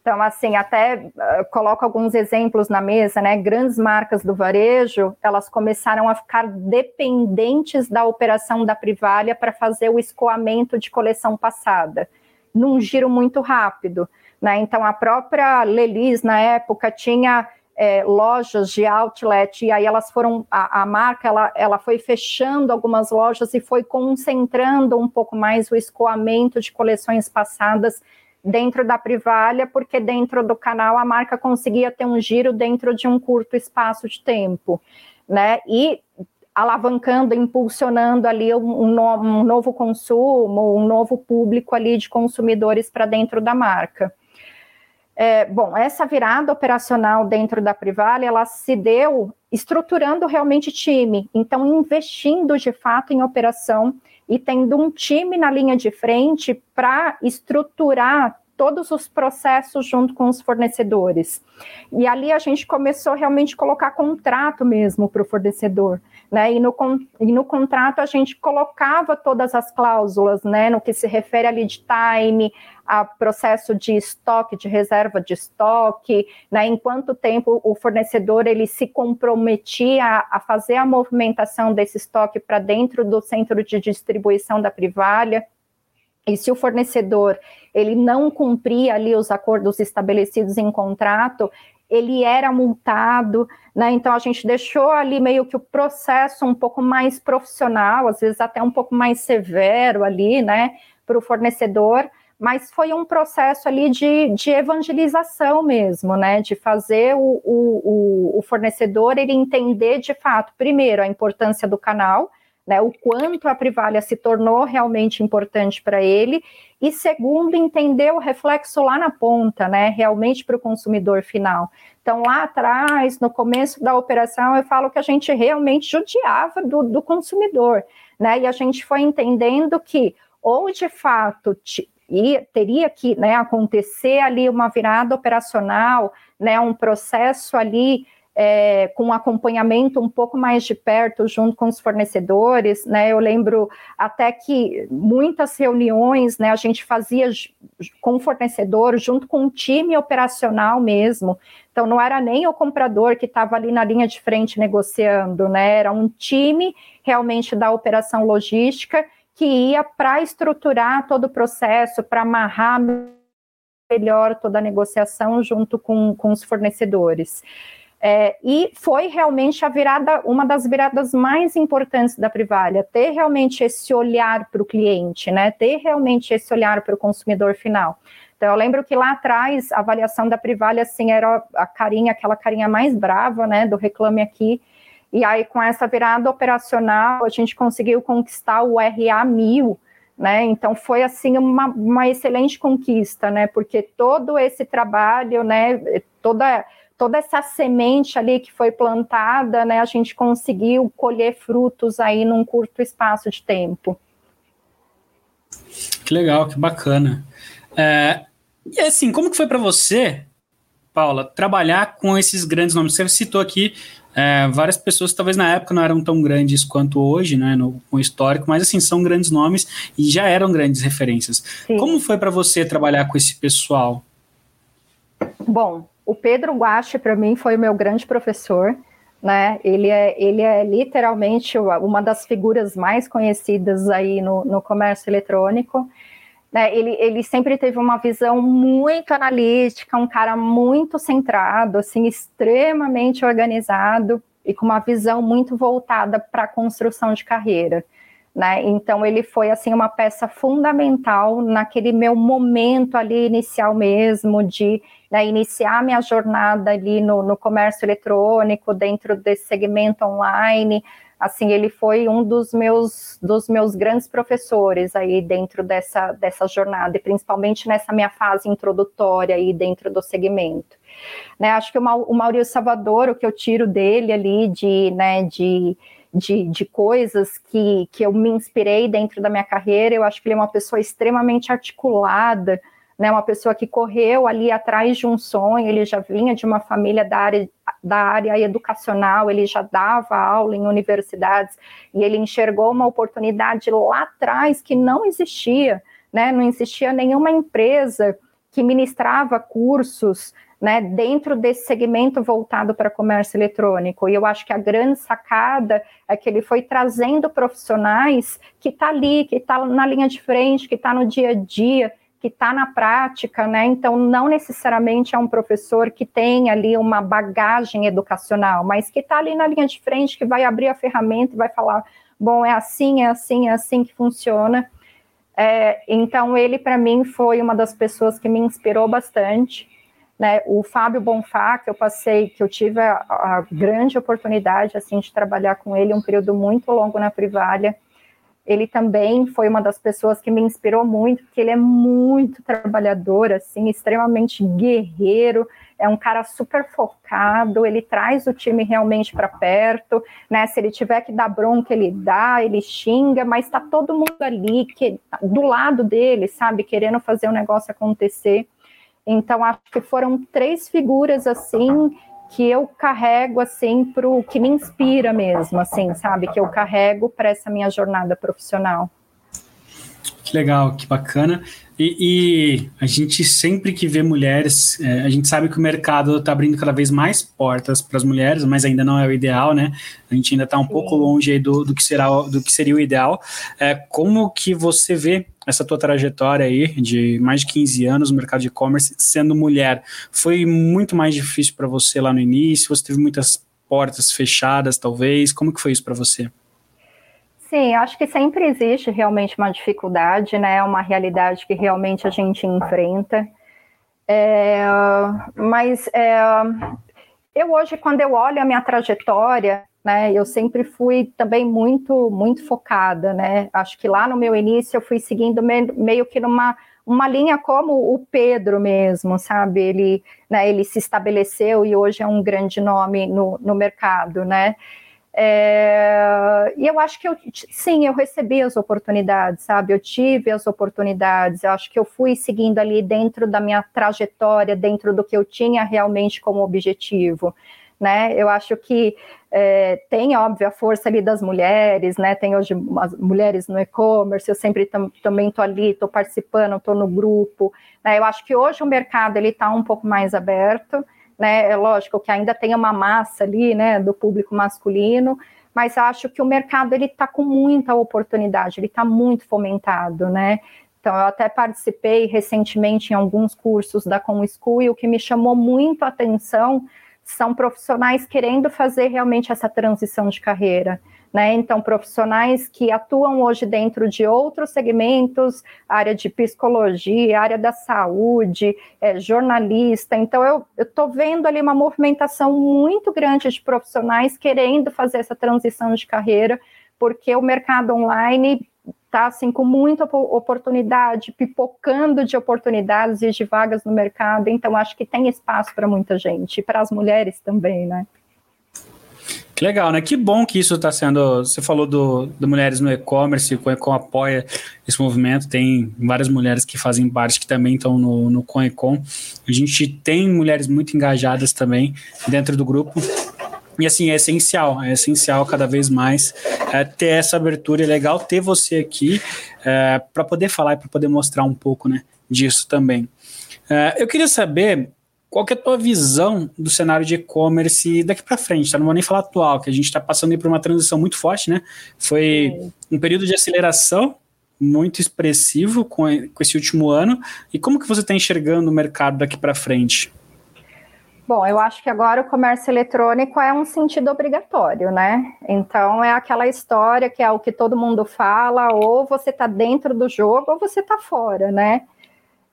Então, assim, até uh, coloco alguns exemplos na mesa, né? Grandes marcas do varejo, elas começaram a ficar dependentes da operação da Privalha para fazer o escoamento de coleção passada, num giro muito rápido. Né? Então, a própria Lelis, na época, tinha é, lojas de outlet, e aí elas foram, a, a, marca, ela, ela foi fechando algumas lojas e foi concentrando um pouco mais o escoamento de coleções passadas dentro da Privalha, porque dentro do canal a marca conseguia ter um giro dentro de um curto espaço de tempo, né? E alavancando, impulsionando ali um, no, um novo consumo, um novo público ali de consumidores para dentro da marca. É, bom, essa virada operacional dentro da Privale, ela se deu estruturando realmente time, então investindo de fato em operação e tendo um time na linha de frente para estruturar todos os processos junto com os fornecedores. E ali a gente começou realmente a colocar contrato mesmo para o fornecedor, né? E no, e no contrato a gente colocava todas as cláusulas, né? No que se refere a lead time, a processo de estoque, de reserva de estoque, né? Em quanto tempo o fornecedor ele se comprometia a, fazer a movimentação desse estoque para dentro do centro de distribuição da Privalha. E se o fornecedor ele não cumpria ali os acordos estabelecidos em contrato, ele era multado, né? Então a gente deixou ali meio que o processo um pouco mais profissional, às vezes até um pouco mais severo ali, né, para o fornecedor, mas foi um processo ali de, de evangelização mesmo, né? De fazer o, o, o fornecedor ele entender de fato, primeiro, a importância do canal, né, o quanto a Privalha se tornou realmente importante para ele, e segundo, entender o reflexo lá na ponta, né, realmente para o consumidor final. Então, lá atrás, no começo da operação, eu falo que a gente realmente judiava do, do consumidor, né, e a gente foi entendendo que, ou de fato, e teria que né, acontecer ali uma virada operacional, né, um processo ali é, com acompanhamento um pouco mais de perto junto com os fornecedores, né? Eu lembro até que muitas reuniões, né, a gente fazia com o fornecedor junto com um time operacional mesmo. Então não era nem o comprador que estava ali na linha de frente negociando, né? Era um time realmente da operação logística que ia para estruturar todo o processo, para amarrar melhor toda a negociação junto com, com os fornecedores. É, e foi realmente a virada, uma das viradas mais importantes da Privalha, ter realmente esse olhar para o cliente, né? Ter realmente esse olhar para o consumidor final. Então, eu lembro que lá atrás, a avaliação da Privalha, assim, era a carinha, aquela carinha mais brava, né, do Reclame Aqui, e aí, com essa virada operacional, a gente conseguiu conquistar o RA 1000, né? Então foi assim uma, uma excelente conquista, né? Porque todo esse trabalho, né? Toda toda essa semente ali que foi plantada, né, a gente conseguiu colher frutos aí num curto espaço de tempo. Que legal, que bacana. É, e assim, como que foi para você, Paula, trabalhar com esses grandes nomes? Você citou aqui é, várias pessoas talvez na época não eram tão grandes quanto hoje, né, no, no histórico, mas assim, são grandes nomes e já eram grandes referências. Sim. Como foi para você trabalhar com esse pessoal? Bom, o Pedro Guache, para mim, foi o meu grande professor. Né? Ele, é, ele é literalmente uma das figuras mais conhecidas aí no, no comércio eletrônico. Né? Ele, ele sempre teve uma visão muito analítica, um cara muito centrado, assim, extremamente organizado e com uma visão muito voltada para a construção de carreira. Né? Então ele foi assim uma peça fundamental naquele meu momento ali inicial mesmo de né, iniciar minha jornada ali no, no comércio eletrônico dentro desse segmento online. Assim, ele foi um dos meus dos meus grandes professores aí dentro dessa, dessa jornada, e principalmente nessa minha fase introdutória aí dentro do segmento. Né, acho que o Maurício Salvador, o que eu tiro dele ali de, né, de de, de coisas que, que eu me inspirei dentro da minha carreira. Eu acho que ele é uma pessoa extremamente articulada, né, uma pessoa que correu ali atrás de um sonho, ele já vinha de uma família da área, da área educacional, ele já dava aula em universidades, e ele enxergou uma oportunidade lá atrás que não existia, né, não existia nenhuma empresa que ministrava cursos né, dentro desse segmento voltado para comércio eletrônico. E eu acho que a grande sacada é que ele foi trazendo profissionais que está ali, que está na linha de frente, que está no dia a dia, que está na prática, né? Então, não necessariamente é um professor que tem ali uma bagagem educacional, mas que está ali na linha de frente, que vai abrir a ferramenta e vai falar: bom, é assim, é assim, é assim que funciona. É, então, ele, para mim, foi uma das pessoas que me inspirou bastante. Né, o Fábio Bonfá, que eu passei, que eu tive a, a, grande oportunidade assim de trabalhar com ele um período muito longo na Privalha. Ele também foi uma das pessoas que me inspirou muito, porque ele é muito trabalhador, assim, extremamente guerreiro, é um cara super focado, ele traz o time realmente para perto, né? Se ele tiver que dar bronca, ele dá, ele xinga, mas está todo mundo ali que, do lado dele, sabe, querendo fazer o negócio acontecer. Então, acho que foram três figuras assim que eu carrego assim para o que me inspira mesmo, assim, sabe? Que eu carrego para essa minha jornada profissional. Que legal, que bacana. E, e, a gente sempre que vê mulheres, é, a gente sabe que o mercado está abrindo cada vez mais portas para as mulheres, mas ainda não é o ideal, né? A gente ainda está um Sim. pouco longe do, do, que será, do que seria o ideal. É, como que você vê essa tua trajetória aí de mais de 15 anos no mercado de e-commerce, sendo mulher, foi muito mais difícil para você lá no início? Você teve muitas portas fechadas, talvez? Como que foi isso para você? Sim, acho que sempre existe realmente uma dificuldade, né? Uma realidade que realmente a gente enfrenta. É, mas é, eu hoje, quando eu olho a minha trajetória, né? Eu sempre fui também muito, muito focada, né? Acho que lá no meu início eu fui seguindo meio que numa uma linha como o Pedro mesmo, sabe? Ele, né, ele se estabeleceu e hoje é um grande nome no, no mercado, né? É, e eu acho que eu, sim, eu recebi as oportunidades, sabe? Eu tive as oportunidades, eu acho que eu fui seguindo ali dentro da minha trajetória, dentro do que eu tinha realmente como objetivo né? Eu acho que é, tem, óbvio, a força ali das mulheres, né? Tem hoje as mulheres no e-commerce, eu sempre tam, também estou ali, estou participando, estou no grupo. Né? Eu acho que hoje o mercado ele está um pouco mais aberto, né? É lógico que ainda tem uma massa ali, né, do público masculino, mas acho que o mercado ele está com muita oportunidade, ele está muito fomentado, né? Então, eu até participei recentemente em alguns cursos da Com School e o que me chamou muito a atenção são profissionais querendo fazer realmente essa transição de carreira. Né? Então, profissionais que atuam hoje dentro de outros segmentos, área de psicologia, área da saúde, é, jornalista. Então, eu estou vendo ali uma movimentação muito grande de profissionais querendo fazer essa transição de carreira, porque o mercado online está assim com muita oportunidade, pipocando de oportunidades e de vagas no mercado. Então acho que tem espaço para muita gente para as mulheres também, né? Que legal, né? Que bom que isso está sendo. Você falou do, do Mulheres no E-Commerce, o Ecom apoia esse movimento. Tem várias mulheres que fazem parte que também estão no, no Conecom. A gente tem mulheres muito engajadas também dentro do grupo. E assim, é essencial, é essencial cada vez mais é, ter essa abertura. É legal ter você aqui é, para poder falar e para poder mostrar um pouco né, disso também. É, eu queria saber qual que é a tua visão do cenário de e-commerce daqui para frente, tá? Não vou nem falar atual, que a gente está passando por uma transição muito forte, né? Foi um período de aceleração muito expressivo com, com esse último ano. E como que você está enxergando o mercado daqui para frente? Bom, eu acho que agora o comércio eletrônico é um sentido obrigatório, né? Então é aquela história que é o que todo mundo fala, ou você está dentro do jogo ou você está fora, né?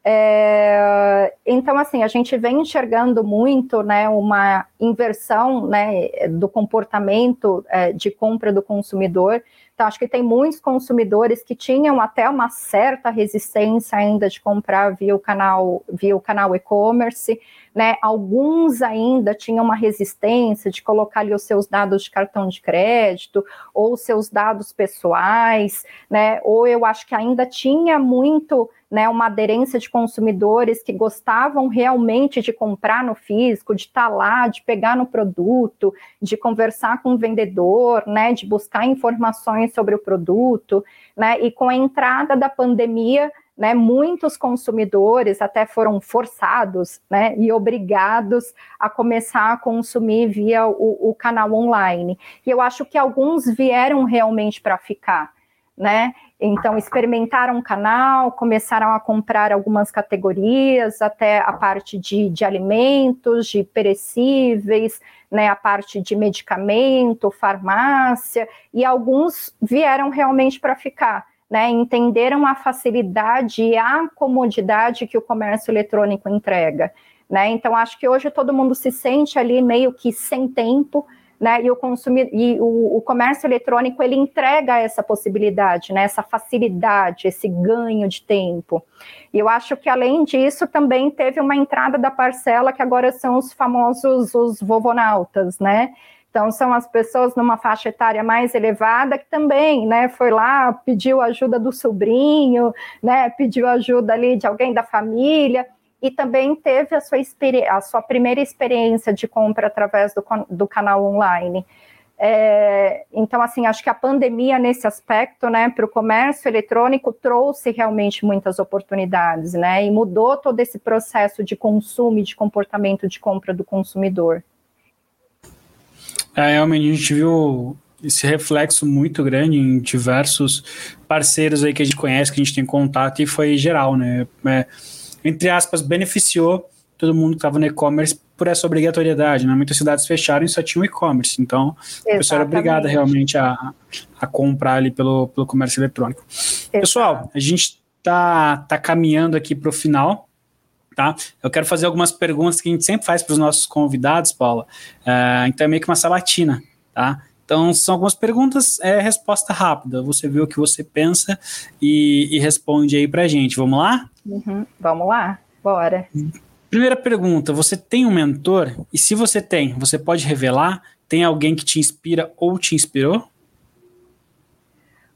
É, então, assim, a gente vem enxergando muito né, uma inversão né, do comportamento é, de compra do consumidor. Então, acho que tem muitos consumidores que tinham até uma certa resistência ainda de comprar via o canal, via o canal e-commerce, né? Alguns ainda tinham uma resistência de colocar ali os seus dados de cartão de crédito ou seus dados pessoais, né? Ou eu acho que ainda tinha muito né, uma aderência de consumidores que gostavam realmente de comprar no físico, de estar tá lá, de pegar no produto, de conversar com o vendedor, né, de buscar informações sobre o produto, né, e com a entrada da pandemia, né, muitos consumidores até foram forçados né, e obrigados a começar a consumir via o, o canal online. E eu acho que alguns vieram realmente para ficar. Né? Então, experimentaram o canal, começaram a comprar algumas categorias, até a parte de, de alimentos, de perecíveis, né, a parte de medicamento, farmácia, e alguns vieram realmente para ficar né, entenderam a facilidade e a comodidade que o comércio eletrônico entrega. Né? Então, acho que hoje todo mundo se sente ali meio que sem tempo, né? E o e o, o, comércio eletrônico ele entrega essa possibilidade, né? Essa facilidade, esse ganho de tempo. E eu acho que além disso também teve uma entrada da parcela que agora são os famosos os vovonautas, né? Então, são as pessoas numa faixa etária mais elevada que também, né, foi lá, pediu ajuda do sobrinho, né, pediu ajuda ali de alguém da família, e também teve a sua, a sua primeira experiência de compra através do, do canal online. É, então, assim, acho que a pandemia nesse aspecto, né, para o comércio eletrônico trouxe realmente muitas oportunidades, né, e mudou todo esse processo de consumo e de comportamento de compra do consumidor. É, realmente a gente viu esse reflexo muito grande em diversos parceiros aí que a gente conhece, que a gente tem contato, e foi geral, né? É, entre aspas, beneficiou todo mundo que estava no e-commerce por essa obrigatoriedade, né? Muitas cidades fecharam e só tinham e-commerce, então Exatamente. a pessoa era obrigada realmente a, a comprar ali pelo, pelo comércio eletrônico. Exato. Pessoal, a gente tá, tá caminhando aqui para o final, tá? Eu quero fazer algumas perguntas que a gente sempre faz para os nossos convidados, Paula. Uh, então é meio que uma sabatina, tá? Então são algumas perguntas, é resposta rápida. Você vê o que você pensa e, e responde aí para a gente. Vamos lá? Uhum. Vamos lá, bora. Primeira pergunta: você tem um mentor? E se você tem, você pode revelar? Tem alguém que te inspira ou te inspirou?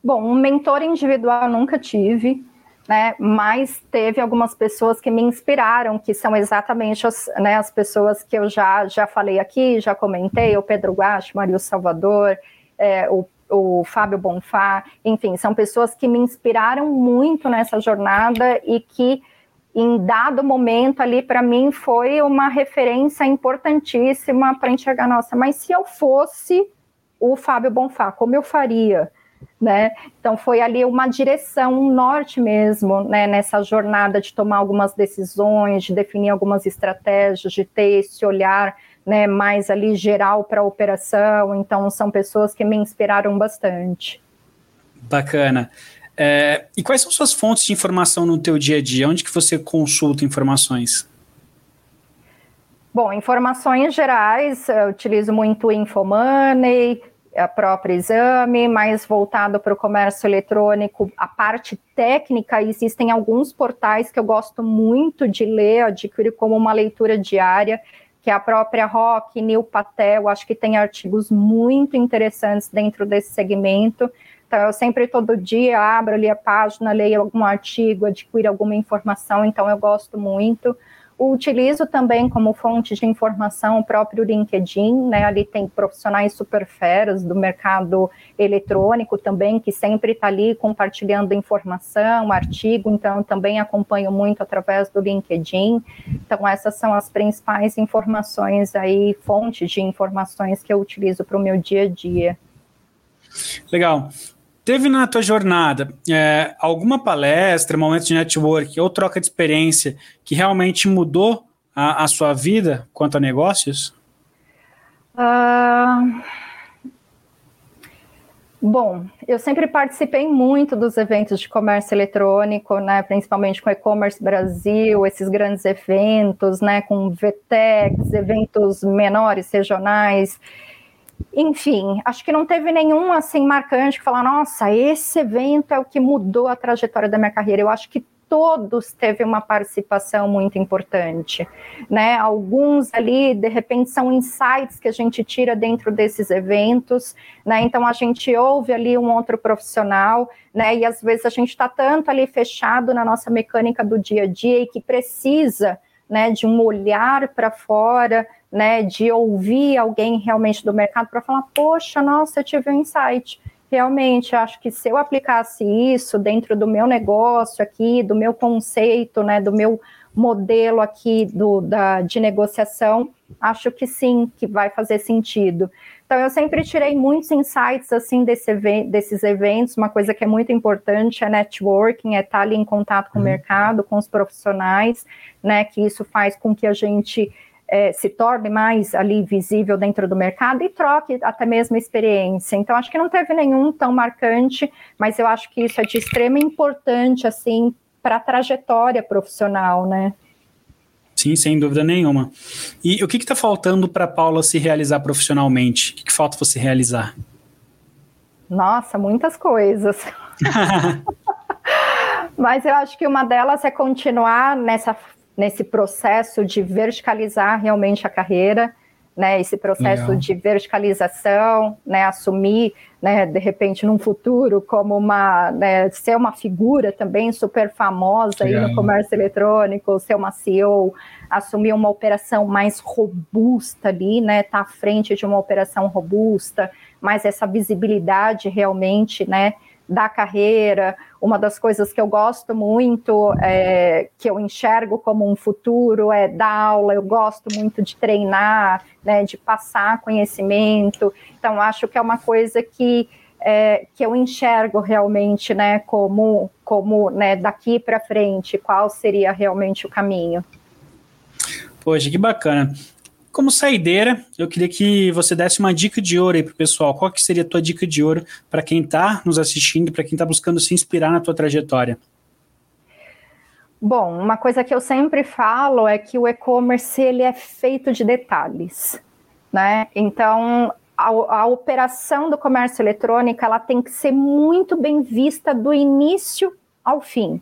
Bom, um mentor individual eu nunca tive né? Mas teve algumas pessoas que me inspiraram, que são exatamente as, né, as pessoas que eu já, já falei aqui, já comentei, o Pedro Guache, Mario Salvador, é, o, o Fábio Bonfá, enfim, são pessoas que me inspiraram muito nessa jornada e que em dado momento ali para mim foi uma referência importantíssima para enxergar, nossa, mas se eu fosse o Fábio Bonfá, como eu faria? Né? Então foi ali uma direção, um norte mesmo, né? Nessa jornada de tomar algumas decisões, de definir algumas estratégias, de ter esse olhar, né? Mais ali geral para a operação. Então são pessoas que me inspiraram bastante. Bacana. É, e quais são suas fontes de informação no teu dia a dia? Onde que você consulta informações? Bom, informações gerais, eu utilizo muito o Infomoney, a própria exame, mais voltado para o comércio eletrônico, a parte técnica, existem alguns portais que eu gosto muito de ler, adquirir como uma leitura diária, que é a própria Rock, Neil Patel, acho que tem artigos muito interessantes dentro desse segmento. Então, eu sempre, todo dia, abro ali a página, leio algum artigo, adquiro alguma informação, então eu gosto muito utilizo também como fonte de informação o próprio LinkedIn, né? Ali tem profissionais super feras do mercado eletrônico também, que sempre está ali compartilhando informação, artigo, então também acompanho muito através do LinkedIn. Então, essas são as principais informações aí, fontes de informações que eu utilizo para o meu dia a dia. Legal. Teve na tua jornada é, alguma palestra, momento de network ou troca de experiência que realmente mudou a, a sua vida quanto a negócios? Uh, bom, eu sempre participei muito dos eventos de comércio eletrônico, né, principalmente com e-commerce Brasil, esses grandes eventos, né, com VTEX, eventos menores, regionais. Enfim, acho que não teve nenhum assim marcante que falar, nossa, esse evento é o que mudou a trajetória da minha carreira. Eu acho que todos teve uma participação muito importante, né? Alguns ali, de repente, são insights que a gente tira dentro desses eventos, né? Então a gente ouve ali um outro profissional, né? E às vezes a gente está tanto ali fechado na nossa mecânica do dia a dia e que precisa, né, de um olhar para fora, né, de ouvir alguém realmente do mercado para falar, poxa, nossa, eu tive um insight realmente acho que se eu aplicasse isso dentro do meu negócio aqui, do meu conceito, né, do meu modelo aqui do, da, de negociação, acho que sim, que vai fazer sentido. Então, eu sempre tirei muitos insights, assim, desse desses eventos, uma coisa que é muito importante é networking, é estar ali em contato com uhum. o mercado, com os profissionais, né, que isso faz com que a gente é, se torne mais ali visível dentro do mercado e troque até mesmo experiência. Então, acho que não teve nenhum tão marcante, mas eu acho que isso é de extrema importância, assim, para a trajetória profissional, né? Sim, sem dúvida nenhuma. E o que está faltando para a Paula se realizar profissionalmente? O que, que falta você realizar? Nossa, muitas coisas. Mas eu acho que uma delas é continuar nessa nesse processo de verticalizar realmente a carreira, né, esse processo Legal. de verticalização, né, assumir, né, de repente, num futuro, como uma, né, ser uma figura também super famosa aí no comércio eletrônico, ser uma CEO, assumir uma operação mais robusta ali, né, estar tá à frente de uma operação robusta, mais essa visibilidade realmente, né, da carreira. Uma das coisas que eu gosto muito, é, que eu enxergo como um futuro, é dar aula. Eu gosto muito de treinar, né, de passar conhecimento. Então, acho que é uma coisa que, é, que eu enxergo realmente né, como, como né, daqui para frente, qual seria realmente o caminho. Poxa, que bacana. Como saideira, eu queria que você desse uma dica de ouro aí pro pessoal. Qual que seria a tua dica de ouro para quem está nos assistindo, para quem está buscando se inspirar na tua trajetória? Bom, uma coisa que eu sempre falo é que o e-commerce ele é feito de detalhes, né? Então, a, a, operação do comércio eletrônico ela tem que ser muito bem vista do início ao fim.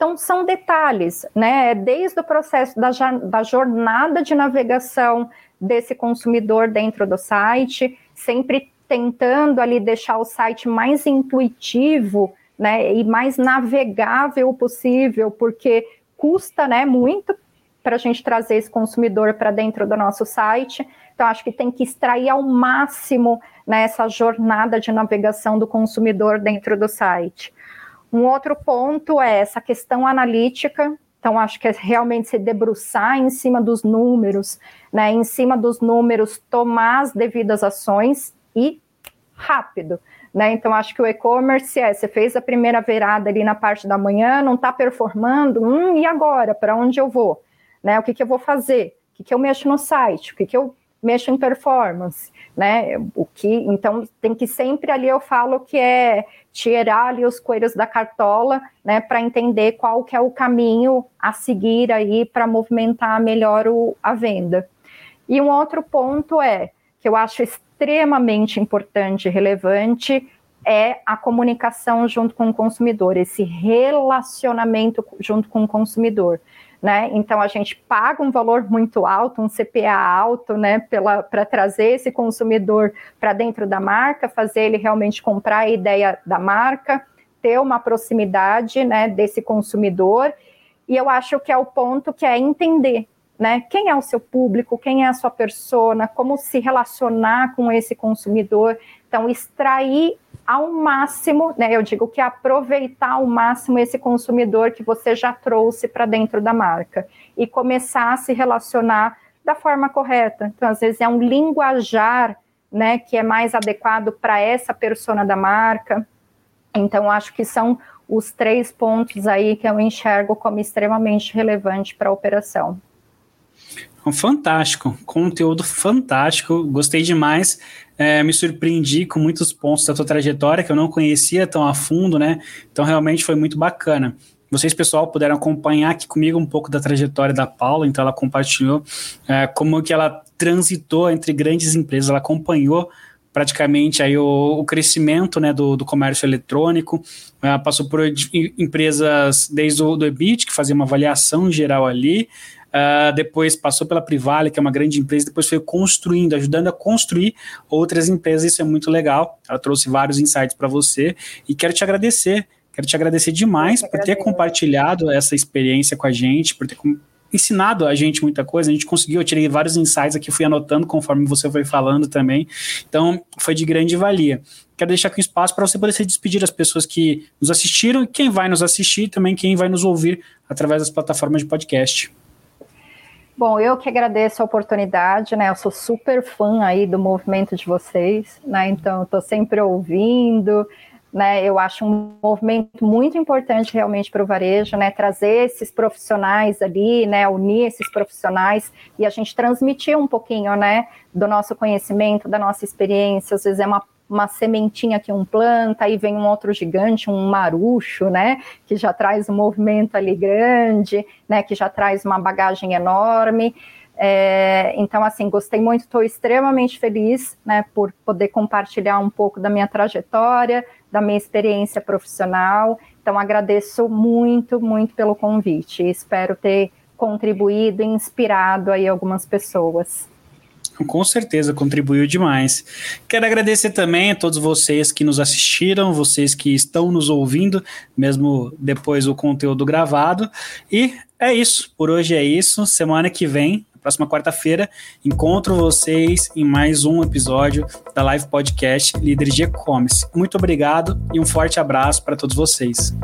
Então, são detalhes, né? Desde o processo da, da jornada de navegação desse consumidor dentro do site, sempre tentando ali deixar o site mais intuitivo, né, e mais navegável possível, porque custa, né, muito para a gente trazer esse consumidor para dentro do nosso site. Então, acho que tem que extrair ao máximo né, essa jornada de navegação do consumidor dentro do site. Um outro ponto é essa questão analítica. Então, acho que é realmente se debruçar em cima dos números, né? Em cima dos números, tomar as devidas ações e rápido. Né? Então, acho que o e-commerce é: você fez a primeira virada ali na parte da manhã, não está performando, hum, e agora? Para onde eu vou? Né? O que, que eu vou fazer? O que, que eu mexo no site? O que, que eu mexo em performance? Né? O que, então, tem que sempre ali eu falo que é tirar ali os coelhos da cartola, né, para entender qual que é o caminho a seguir aí para movimentar melhor o, a venda. E um outro ponto é que eu acho extremamente importante e relevante é a comunicação junto com o consumidor, esse relacionamento junto com o consumidor né? Então a gente paga um valor muito alto, um CPA alto, né, para trazer esse consumidor para dentro da marca, fazer ele realmente comprar a ideia da marca, ter uma proximidade, né, desse consumidor. E eu acho que é o ponto que é entender, né? Quem é o seu público, quem é a sua persona, como se relacionar com esse consumidor. Então, extrair ao máximo, né? Eu digo que aproveitar ao máximo esse consumidor que você já trouxe para dentro da marca e começar a se relacionar da forma correta. Então, às vezes é um linguajar, né, que é mais adequado para essa persona da marca. Então, acho que são os três pontos aí que eu enxergo como extremamente relevante para a operação. Fantástico, conteúdo fantástico, gostei demais. É, me surpreendi com muitos pontos da tua trajetória que eu não conhecia tão a fundo, né? Então realmente foi muito bacana. Vocês, pessoal, puderam acompanhar aqui comigo um pouco da trajetória da Paula, então ela compartilhou é, como que ela transitou entre grandes empresas, ela acompanhou praticamente aí o, o crescimento né, do, do comércio eletrônico, passou por empresas desde o do EBIT, que fazia uma avaliação geral ali, uh, depois passou pela Privale, que é uma grande empresa, depois foi construindo, ajudando a construir outras empresas, isso é muito legal, ela trouxe vários insights para você, e quero te agradecer Quero te agradecer demais por ter compartilhado essa experiência com a gente, por ter ensinado a gente muita coisa. A gente conseguiu, eu tirei vários insights aqui, fui anotando conforme você foi falando também. Então, foi de grande valia. Quero deixar aqui um espaço para você poder se despedir das pessoas que nos assistiram e quem vai nos assistir também, quem vai nos ouvir através das plataformas de podcast. Bom, eu que agradeço a oportunidade, né? Eu sou super fã aí do movimento de vocês, né? Então, estou sempre ouvindo, né, eu acho um movimento muito importante realmente para o varejo, né, trazer esses profissionais ali, né, unir esses profissionais e a gente transmitir um pouquinho, né, do nosso conhecimento, da nossa experiência, às vezes é uma, uma sementinha que um planta, aí vem um outro gigante, um marucho, né, que já traz um movimento ali grande, né, que já traz uma bagagem enorme, é, então, assim, gostei muito, estou extremamente feliz, né, por poder compartilhar um pouco da minha trajetória, da minha experiência profissional. Então, agradeço muito, muito pelo convite. Espero ter contribuído e inspirado aí algumas pessoas. Com certeza, contribuiu demais. Quero agradecer também a todos vocês que nos assistiram, vocês que estão nos ouvindo, mesmo depois do conteúdo gravado. E é isso, por hoje é isso. Semana que vem próxima quarta-feira, encontro vocês em mais um episódio da Live Podcast Líderes de E-Commerce. Muito obrigado e um forte abraço para todos vocês.